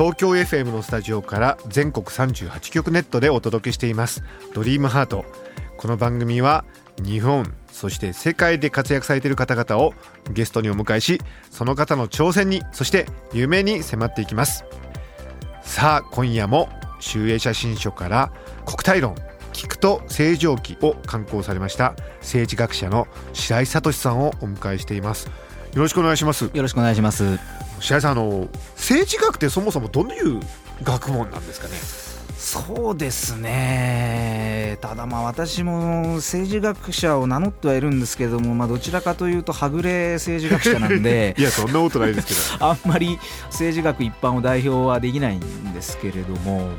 東京 FM のスタジオから全国38局ネットでお届けしています。ドリームハート。この番組は日本そして世界で活躍されている方々をゲストにお迎えしその方の挑戦にそして夢に迫っていきます。さあ今夜も集英写真書から国体論聞くと正常期を刊行されました政治学者の白井聡さんをお迎えしています。よろしくお願いします。よろしくお願いします。白井さんあの政治学ってそもそもどういう学問なんですかね？そうですね。ただまあ私も政治学者を名乗ってはいるんですけれども、まあどちらかというとはぐれ政治学者なんで い、やそんなことないですけど あんまり政治学一般を代表はできないんですけれども。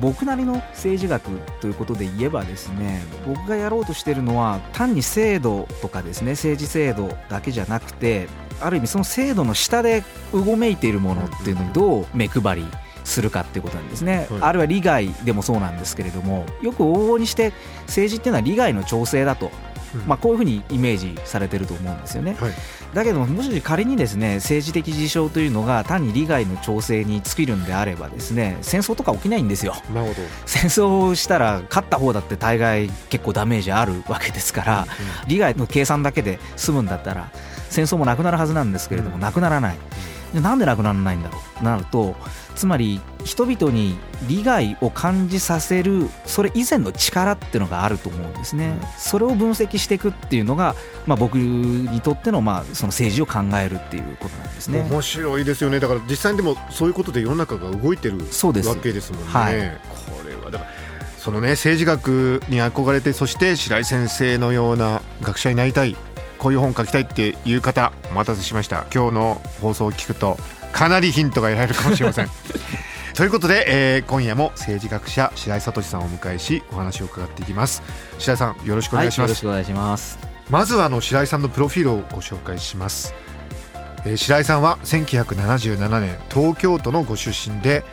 僕なりの政治学ということで言えばですね僕がやろうとしているのは単に制度とかですね政治制度だけじゃなくてある意味その制度の下でうごめいているものっていうのにどう目配りするかっていうことなんですね、はい。あるいは利害でもそうなんですけれどもよく往々にして政治っていうのは利害の調整だと、うん。まあ、こういうふうにイメージされてると思うんですよね、はいだけどももし仮にですね政治的事象というのが単に利害の調整に尽きるんであればですね戦争とか起きないんですよ。なるほど。戦争をしたら勝った方だって大概結構ダメージあるわけですから利害の計算だけで済むんだったら戦争もなくなるはずなんですけれども、うん。なくならないでなんでなくならないんだろう？なるとつまり人々に利害を感じさせるそれ以前の力っていうのがあると思うんですね、うん。それを分析していくっていうのが、まあ、僕にとっての,、まあその政治を考えるっていうことなんですね。面白いですよね。だから実際にでもそういうことで世の中が動いてるそうですわけですもんね。はい。これはだからそのね政治学に憧れてそして白井先生のような学者になりたいこういう本書きたいっていう方お待たせしました。今日の放送を聞くとかなりヒントが得られるかもしれません。ということで、えー今夜も政治学者白井聡さんをお迎えしお話を伺っていきます。白井さんよろしくお願いします、はい、よろしくお願いします。まずはあの白井さんのプロフィールをご紹介します、えー白井さんは1977年東京都のご出身で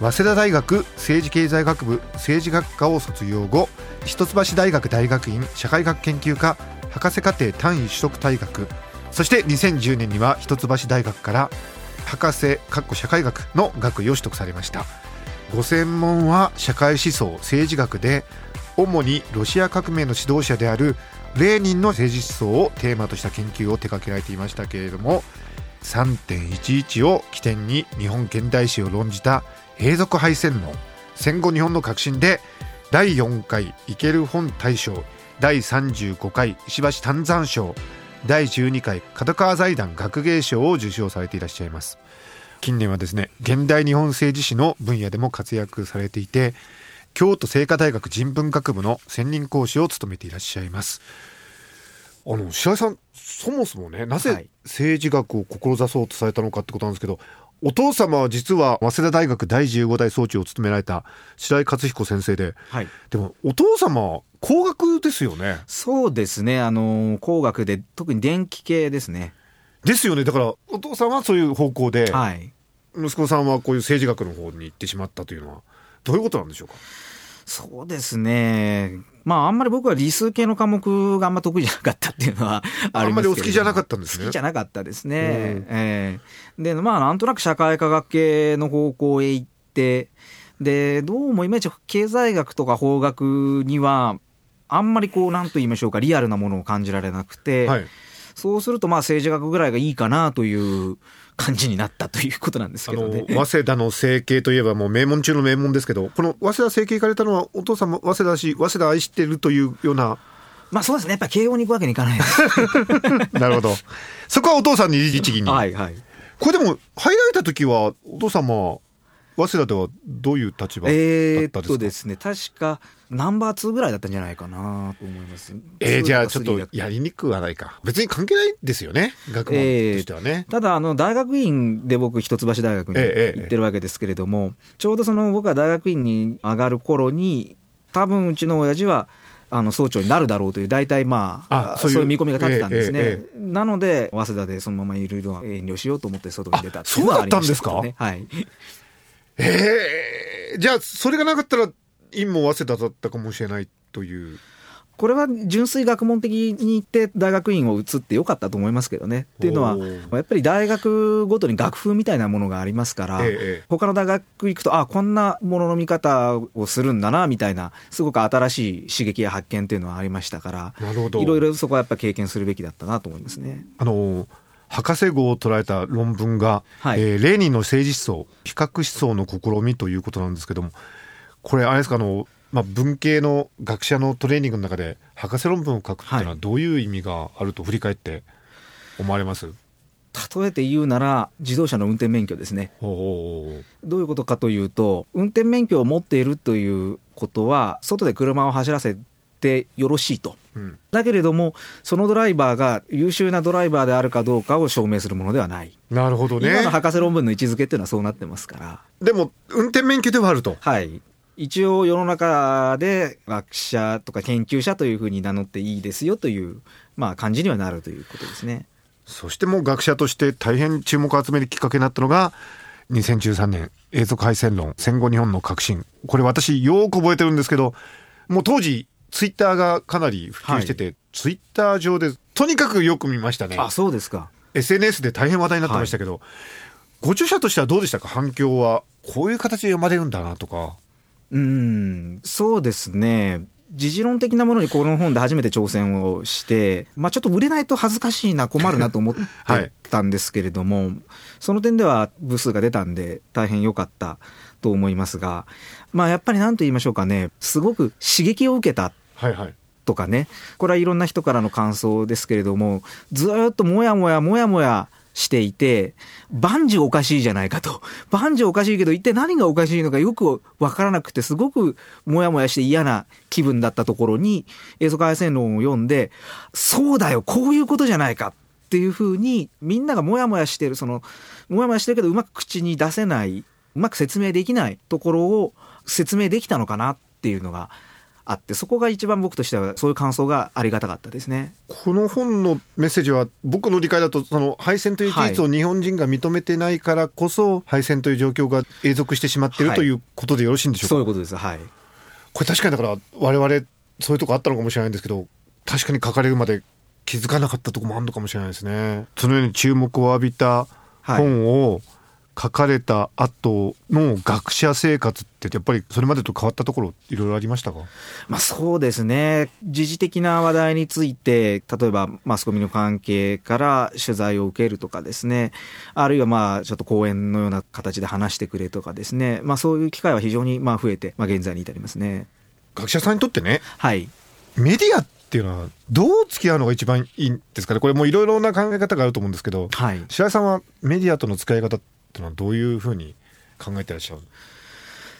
早稲田大学政治経済学部政治学科を卒業後一橋大学大学院社会学研究科博士課程単位取得退学。そして2010年には一橋大学から博士かっこ社会学の学位を取得されました。ご専門は社会思想政治学で主にロシア革命の指導者であるレーニンの政治思想をテーマとした研究を手掛けられていましたけれども3.11を起点に日本現代史を論じた永続敗戦論戦後日本の革新で第4回イケル本大賞第35回石橋丹山賞。第12回角川財団学芸賞を受賞されていらっしゃいます。近年はですね現代日本政治史の分野でも活躍されていて京都精華大学人文学部の専任講師を務めていらっしゃいます。あの白井さんそもそもねなはぜい。政治学を志そうとされたのかってことなんですけどお父様は実は早稲田大学第15代総長を務められた白井勝彦先生ではい。でもお父様は工学ですよね。そうですね、あの工学で特に電気系ですね。ですよね。だからお父さんはそういう方向で、はい。息子さんはこういう政治学の方に行ってしまったというのはどういうことなんでしょうか？そうですね。まああんまり僕は理数系の科目があんま得意じゃなかったっていうのは ありますけれどあんまりお好きじゃなかったんですね。好きじゃなかったですね。うん。ええ。でまあなんとなく社会科学系の方向へ行ってでどうもいまいち経済学とか法学にはあんまりこうなんと言いましょうかリアルなものを感じられなくて、はい。そうするとまあ政治学ぐらいがいいかなという感じになったということなんですけどね。早稲田の政経といえばもう名門中の名門ですけどこの早稲田政経行かれたのはお父さんも早稲田だし早稲田愛してるというようなまあそうですねやっぱり慶応に行くわけにいかないです。なるほどそこはお父さんに律儀に、はいはい。これでも入られた時はお父様は早稲田ではどういう立場だったですか、とですね確かナンバー2ぐらいだったんじゃないかなと思います。えー、じゃあ2ちょっとか3だとやりにくくはないか。別に関係ないですよね学問。としてはね、ただあの大学院で僕一橋大学にええ行ってるわけですけれども、ちょうどその僕が大学院に上がる頃に多分うちの親父はあの総長になるだろうという大体まああそういう見込みが立ってたんですね、えなので早稲田でそのままいろいろ遠慮しようと思って外に出たっていあのはありましたそうだったんねはい。えー、じゃあそれがなかったら院も早稲田だったかもしれないという。これは純粋学問的に言って大学院を移ってよかったと思いますけどね。っていうのはやっぱり大学ごとに学風みたいなものがありますから、ええ他の大学行くとあこんなものの見方をするんだなみたいなすごく新しい刺激や発見っていうのはありましたからなるほど。いろいろそこはやっぱ経験するべきだったなと思いますね。あの博士号を捉えた論文が、はい。えーレーニンの政治思想比較思想の試みということなんですけどもこれあれですか？あの、まあ、文系の学者のトレーニングの中で博士論文を書くっていうのははいどういう意味があると振り返って思われます、例えて言うなら自動車の運転免許ですね。どういうことかというと運転免許を持っているということは外で車を走らせてよろしいと。うんだけれどもそのドライバーが優秀なドライバーであるかどうかを証明するものではない。なるほどね今の博士論文の位置づけっていうのはそうなってますから。でも運転免許ではあるとはい。一応世の中で学者とか研究者というふうに名乗っていいですよという、まあ、感じにはなるということですね。そしてもう学者として大変注目を集めるきっかけになったのが2013年永続敗戦論戦後日本の革新。これ私よく覚えてるんですけどもう当時ツイッターがかなり普及してて、ツイッター上でとにかくよく見ましたね。あそうですか。SNS で大変話題になってましたけど、ご著者としてはどうでしたか？反響はこういう形で読まれるんだなとかうん、そうですね。時事論的なものにこの本で初めて挑戦をして、まあ、ちょっと売れないと恥ずかしいな困るなと思ってはいたんですけれども、その点では部数が出たんで大変良かったと思いますが、まあ、やっぱり何と言いましょうかねすごく刺激を受けたはいはいとかねこれはいろんな人からの感想ですけれどもずーっともやもやもやもやしていて万事おかしいじゃないかと。万事おかしいけど一体何がおかしいのかよく分からなくてすごくもやもやして嫌な気分だったところに永続敗戦論を読んでそうだよこういうことじゃないかっていうふうにみんながもやもやしてるそのもやもやしてるけどうまく口に出せないうまく説明できないところを説明できたのかなっていうのがあってそこが一番僕としてはそういう感想がありがたかったですね。この本のメッセージは僕の理解だとその敗戦という事実を日本人が認めてないからこそ敗戦という状況が永続してしまっているはいということでよろしいんでしょうか、そういうことです。はい。これ確かにだから我々そういうとこあったのかもしれないんですけど確かに書かれるまで気づかなかったとこもあるのかもしれないですねそのように注目を浴びた本を書かれた後の学者生活ってやっぱりそれまでと変わったところいろいろありましたか？まあそうですね。時事的な話題について、例えばマスコミの関係から取材を受けるとかですね、あるいはまあちょっと講演のような形で話してくれとかですね、まあそういう機会は非常にまあ増えて、まあ現在に至りますね。学者さんにとってねはい。メディアっていうのはどう付き合うのが一番いいんですかね？これもういろいろな考え方があると思うんですけどはい。白井さんはメディアとの付き合い方っていうのはどういうふうに考えてらっしゃる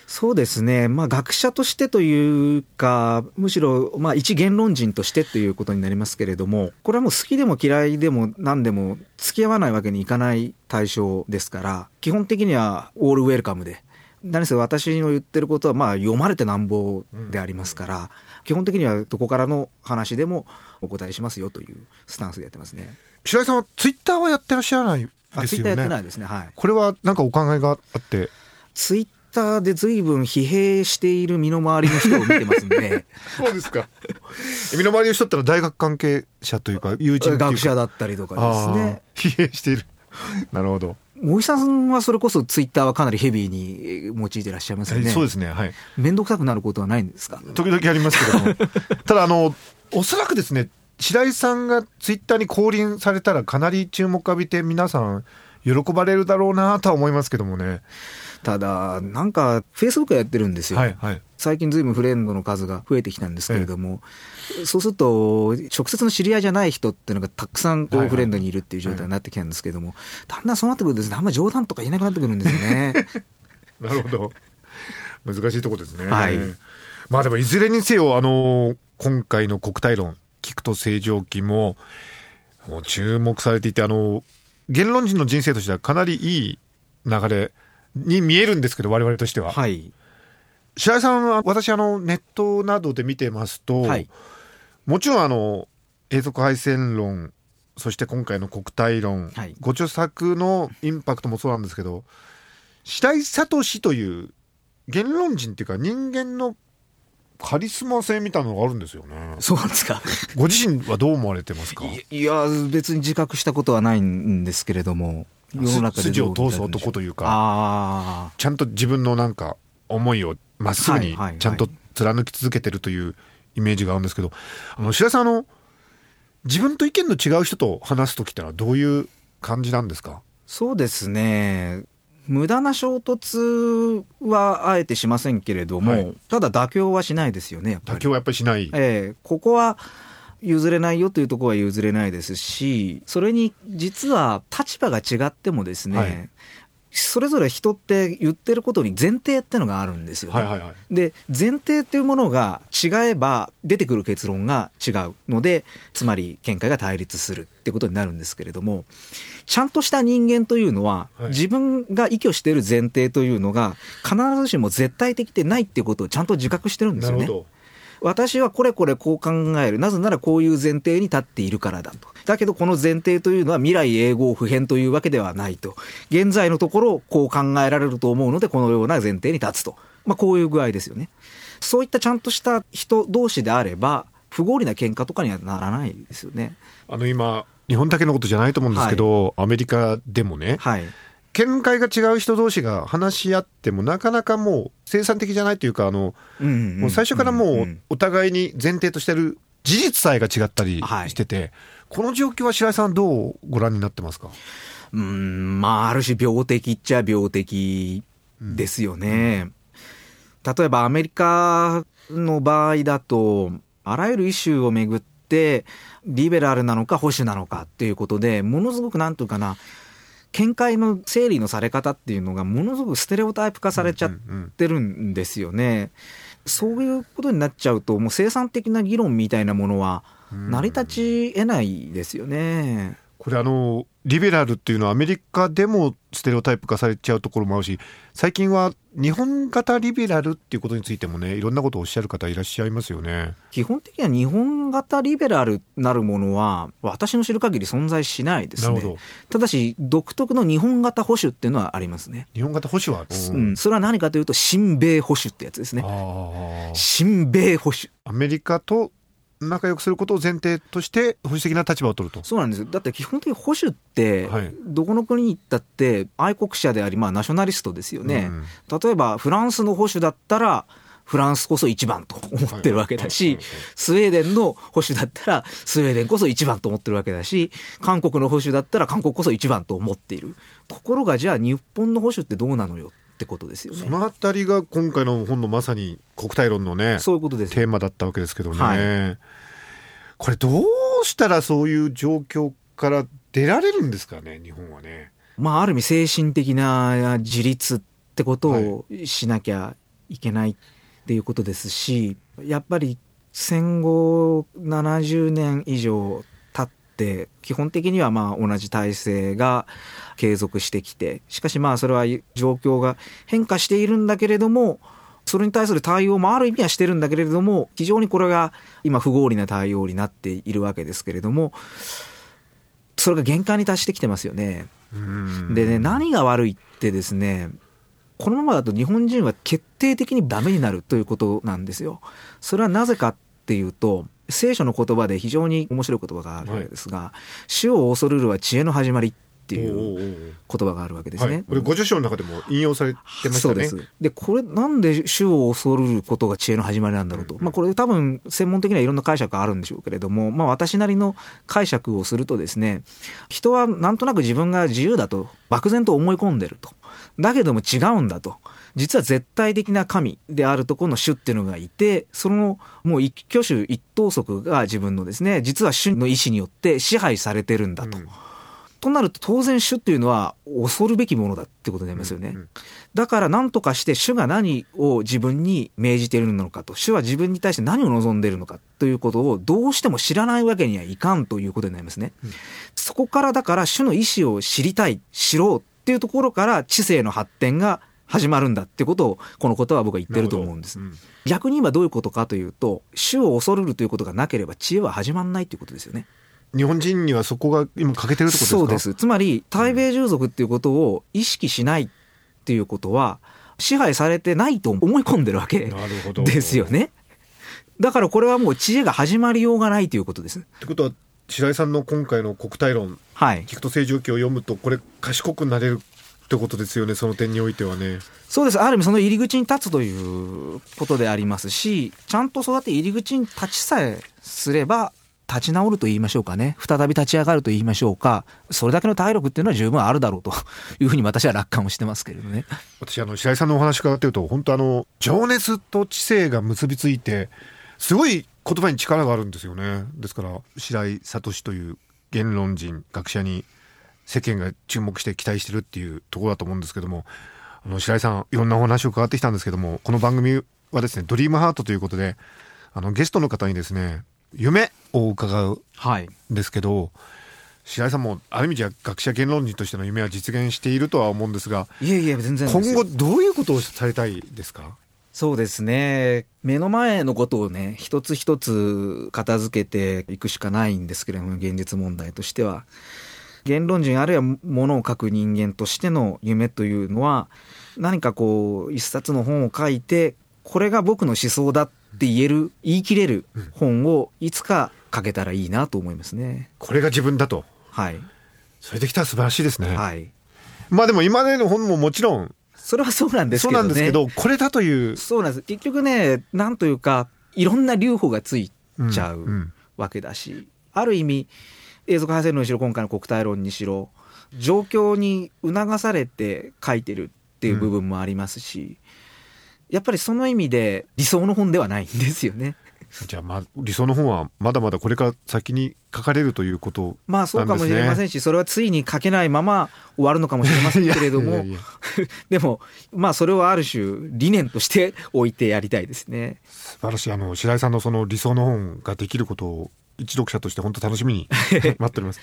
そうですね、まあ、学者としてというか、むしろ、まあ、一言論人としてということになりますけれども、これはもう好きでも嫌いでも何でも付き合わないわけにいかない対象ですから、基本的にはオールウェルカムで。何せ私の言ってることはまあ読まれてなんぼでありますから、基本的にはどこからの話でもお答えしますよというスタンスでやってますね。白井さんはツイッターはやってらっしゃらない？あですよツイッターやってなねいですね。はい。これはなんかお考えがあって。ツイッターで随分疲弊している身の回りの人を見てますんで、そうですか。身の回りの人ってのは大学関係者というか友人っていうか。学者だったりとかですね。疲弊している。なるほど、森さんはそれこそツイッターはかなりヘビーに用いてらっしゃいますよね。そうですねはい。面倒くさくなることはないんですか？時々ありますけども。ただあのおそらくですね白井さんがツイッターに降臨されたらかなり注目浴びて皆さん喜ばれるだろうなとは思いますけどもね。ただ、なんか、フェイスブックやってるんですよ。はいはい。最近ずいぶんフレンドの数が増えてきたんですけれども、そうすると、直接の知り合いじゃない人っていうのがたくさんこはいうはい。フレンドにいるっていう状態になってきたんですけども、だんだんそうなってくるとですね、あんま冗談とか言えなくなってくるんですよね。なるほど。難しいところですね、はい。まあでもいずれにせよあの今回の国体論聞くと正常期ももう注目されていてあの言論人の人生としてはかなりいい流れに見えるんですけど我々としては、はい。白井さんは私あのネットなどで見てますと、はい。もちろんあの永続敗戦論そして今回の国体論、はい。ご著作のインパクトもそうなんですけど白井聡という言論人っていうか人間のカリスマ性みたいなのがあるんですよね。そうなんですか？ご自身はどう思われてますか？いいや別に自覚したことはないんですけれども世の中で筋を通す男というかあちゃんと自分のなんか思いをまっすぐにちゃんと貫き続けてるというイメージがあるんですけどあの白井さんあの自分と意見の違う人と話す時ってのはどういう感じなんですか？そうですね無駄な衝突はあえてしませんけれども、はい。ただ妥協はしないですよね妥協はやっぱりしない、ええ。ここは譲れないよというところは譲れないですしそれに実は立場が違ってもですね、はいそれぞれ人って言ってることに前提ってのがあるんですよね。はいはいはいで前提っていうものが違えば出てくる結論が違うのでつまり見解が対立するってことになるんですけれどもちゃんとした人間というのは、はい自分が依拠している前提というのが必ずしも絶対的でないっていうことをちゃんと自覚してるんですよね。私はこれこれこう考える。なぜならこういう前提に立っているからだと。だけどこの前提というのは未来永劫不変というわけではないと。現在のところこう考えられると思うのでこのような前提に立つと、まあ、こういう具合ですよね。そういったちゃんとした人同士であれば不合理な喧嘩とかにはならないですよね。あの今日本だけのことじゃないと思うんですけど、アメリカでもねはい見解が違う人同士が話し合ってもなかなかもう生産的じゃないというかあの、最初からもうお互いに前提としてる事実さえが違ったりしてて、この状況は白井さんどうご覧になってますかうんまあある種病的っちゃ病的ですよね。例えばアメリカの場合だとあらゆるイシューをめぐってリベラルなのか保守なのかっていうことでものすごくなんというかな見解の整理のされ方っていうのがものすごくステレオタイプ化されちゃってるんですよね。そういうことになっちゃうともう生産的な議論みたいなものは成り立ち得ないですよね。これあのリベラルっていうのはアメリカでもステレオタイプ化されちゃうところもあるし最近は日本型リベラルっていうことについてもねいろんなことをおっしゃる方いらっしゃいますよね。基本的には日本型リベラルなるものは私の知る限り存在しないですね。なるほど。ただし独特の日本型保守っていうのはありますね、日本型保守は、うん、それは何かというと親米保守ってやつですね。親米保守。アメリカと仲良くすることを前提として保守的な立場を取ると。そうなんです。よだって基本的に保守ってはい。どこの国に行ったって愛国者でありまあナショナリストですよね、うん。例えばフランスの保守だったらフランスこそ一番と思ってるわけだしスウェーデンの保守だったらスウェーデンこそ一番と思ってるわけだし韓国の保守だったら韓国こそ一番と思っている。ところがじゃあ日本の保守ってどうなのよってことですよね。そのあたりが今回の本のまさに国体論のねそういうことです。テーマだったわけですけどね、はい。これどうしたらそういう状況から出られるんですかね日本はね。まあある意味精神的な自立ってことをしなきゃいけないっていうことですしやっぱり戦後70年以上基本的にはまあ同じ体制が継続してきてしかしまあそれは状況が変化しているんだけれどもそれに対する対応もある意味はしてるんだけれども非常にこれが今不合理な対応になっているわけですけれどもそれが限界に達してきてますよね。うんでね何が悪いってですねこのままだと日本人は決定的にダメになるということなんですよ。それはなぜかっていうと聖書の言葉で非常に面白い言葉があるわけですが「主を恐るるは知恵の始まり」っていう言葉があるわけですね。はい、これご著書の中でも引用されてましたね。です。で、これなんで主を恐ることが知恵の始まりなんだろうと。まあこれ多分専門的にはいろんな解釈があるんでしょうけれども、まあ私なりの解釈をするとですね、人はなんとなく自分が自由だと漠然と思い込んでると。だけども違うんだと。実は絶対的な神であるところの主っていうのがいて、そのもう一挙手一投足が自分のですね、実は主の意志によって支配されてるんだと。うんとなると当然主っていうのは恐るべきものだってことになりますよね。うんうんだから何とかして主が何を自分に命じているのかと、主は自分に対して何を望んでいるのかということをどうしても知らないわけにはいかんということになりますね。うんそこからだから主の意思を知りたい、知ろうっていうところから知性の発展が始まるんだってことをこのことは僕は言ってると思うんです。なるほど。逆に今どういうことかというと、主を恐るるということがなければ知恵は始まらないということですよね。うん日本人にはそこが今欠けてるってことですか？そうです。つまり対米従属っていうことを意識しないっていうことは支配されてないと思い込んでるわけですよね。だからこれはもう知恵が始まりようがないということです。ってことは白井さんの今回の国体論はい。聞くと正常期を読むとこれ賢くなれるってことですよねその点においてはね。そうです。ある意味その入り口に立つということでありますしちゃんとそうやって入り口に立ちさえすれば立ち直ると言いましょうかね。再び立ち上がると言いましょうか。それだけの体力っていうのは十分あるだろうと いうふうに私は楽観をしてますけれどね。私あの白井さんのお話伺ってると本当あの情熱と知性が結びついてすごい言葉に力があるんですよね。ですから白井聡という言論人学者に世間が注目して期待してるっていうところだと思うんですけどもあの白井さんいろんなお話を伺ってきたんですけどもこの番組はですねドリームハートということであのゲストの方にですね夢を伺うはい。んですけど白井さんもある意味じゃ学者言論人としての夢は実現しているとは思うんですがいえいえ全然今後どういうことをされたいですか？そうですね。目の前のことをね一つ一つ片付けていくしかないんですけれども現実問題としては言論人あるいはものを書く人間としての夢というのは何かこう一冊の本を書いてこれが僕の思想だって言える言い切れる本をいつか書けたらいいなと思いますね。これが自分だと。はい。それできたら素晴らしいですね、はい。まあでも今までの本ももちろんそれはそうなんですそうけどね。なんですけどこれだという。そうなんです。結局ねなんというかいろんな留保がついちゃう、んん。わけだしある意味永続派生論にしろ今回の国体論にしろ状況に促されて書いてるっていう部分もありますし、やっぱりその意味で理想の本ではないんですよね。じゃあまあ理想の本はまだまだこれから先に書かれるということまあそうかもしれませんし、それはついに書けないまま終わるのかもしれませんけれども でもまあそれをある種理念として置いてやりたいですね。素晴らしいあの白井さんのその理想の本ができることを一読者として本当楽しみに 待っております。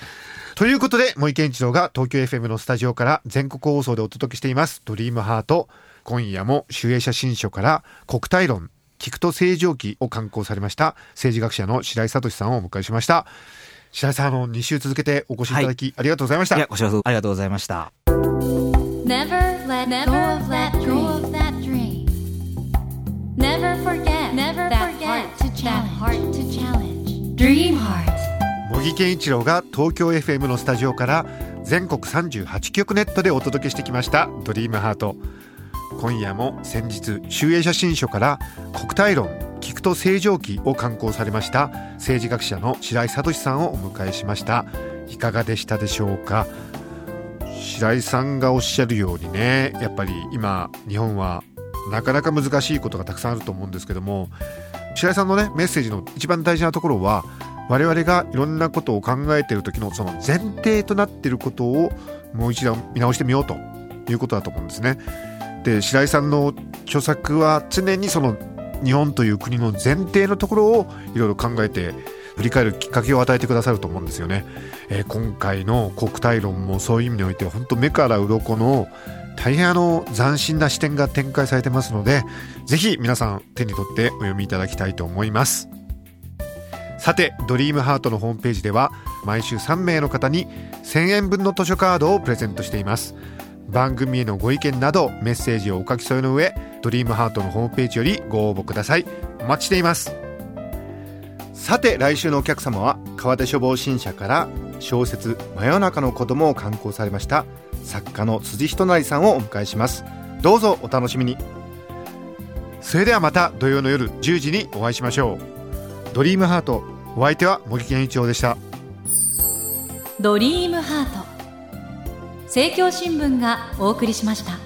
ということで森健一郎が東京 FM のスタジオから全国放送でお届けしています「ドリームハート。今夜も集英写真書から国体論。聞くと正常期を刊行されました。政治学者の白井聡さんをお迎えしました。白井さんあの2週続けてお越しいただき、ありがとうございました。いやこちらこそありがとうございました。Never let go of that dream. Never forget Never that heart to challenge. Dream Heart. 茂木健一郎が東京 FM のスタジオから全国38局ネットでお届けしてきました「ドリームハート今夜も先日集英写真書から国体論聞くと正常期を刊行されました政治学者の白井聡さんをお迎えしましたいかがでしたでしょうか？白井さんがおっしゃるようにねやっぱり今日本はなかなか難しいことがたくさんあると思うんですけども白井さんのねメッセージの一番大事なところは我々がいろんなことを考えている時のその前提となっていることをもう一度見直してみようということだと思うんですね。で白井さんの著作は常にその日本という国の前提のところをいろいろ考えて振り返るきっかけを与えてくださると思うんですよね。えー今回の国体論もそういう意味において本当目から鱗の大変あの斬新な視点が展開されてますのでぜひ皆さん手に取ってお読みいただきたいと思います。さてドリームハートのホームページでは毎週3名の方に1000円分の図書カードをプレゼントしています。番組へのご意見などメッセージをお書き添えの上ドリームハートのホームページよりご応募ください。お待ちしています。さて来週のお客様は川手処方新社から小説「真夜中の子供を刊行されました作家の辻仁成さんをお迎えします。どうぞお楽しみに。それではまた土曜の夜10時にお会いしましょう。ドリームハートお相手は茂木健一郎でした。ドリームハート。政教新聞がお送りしました。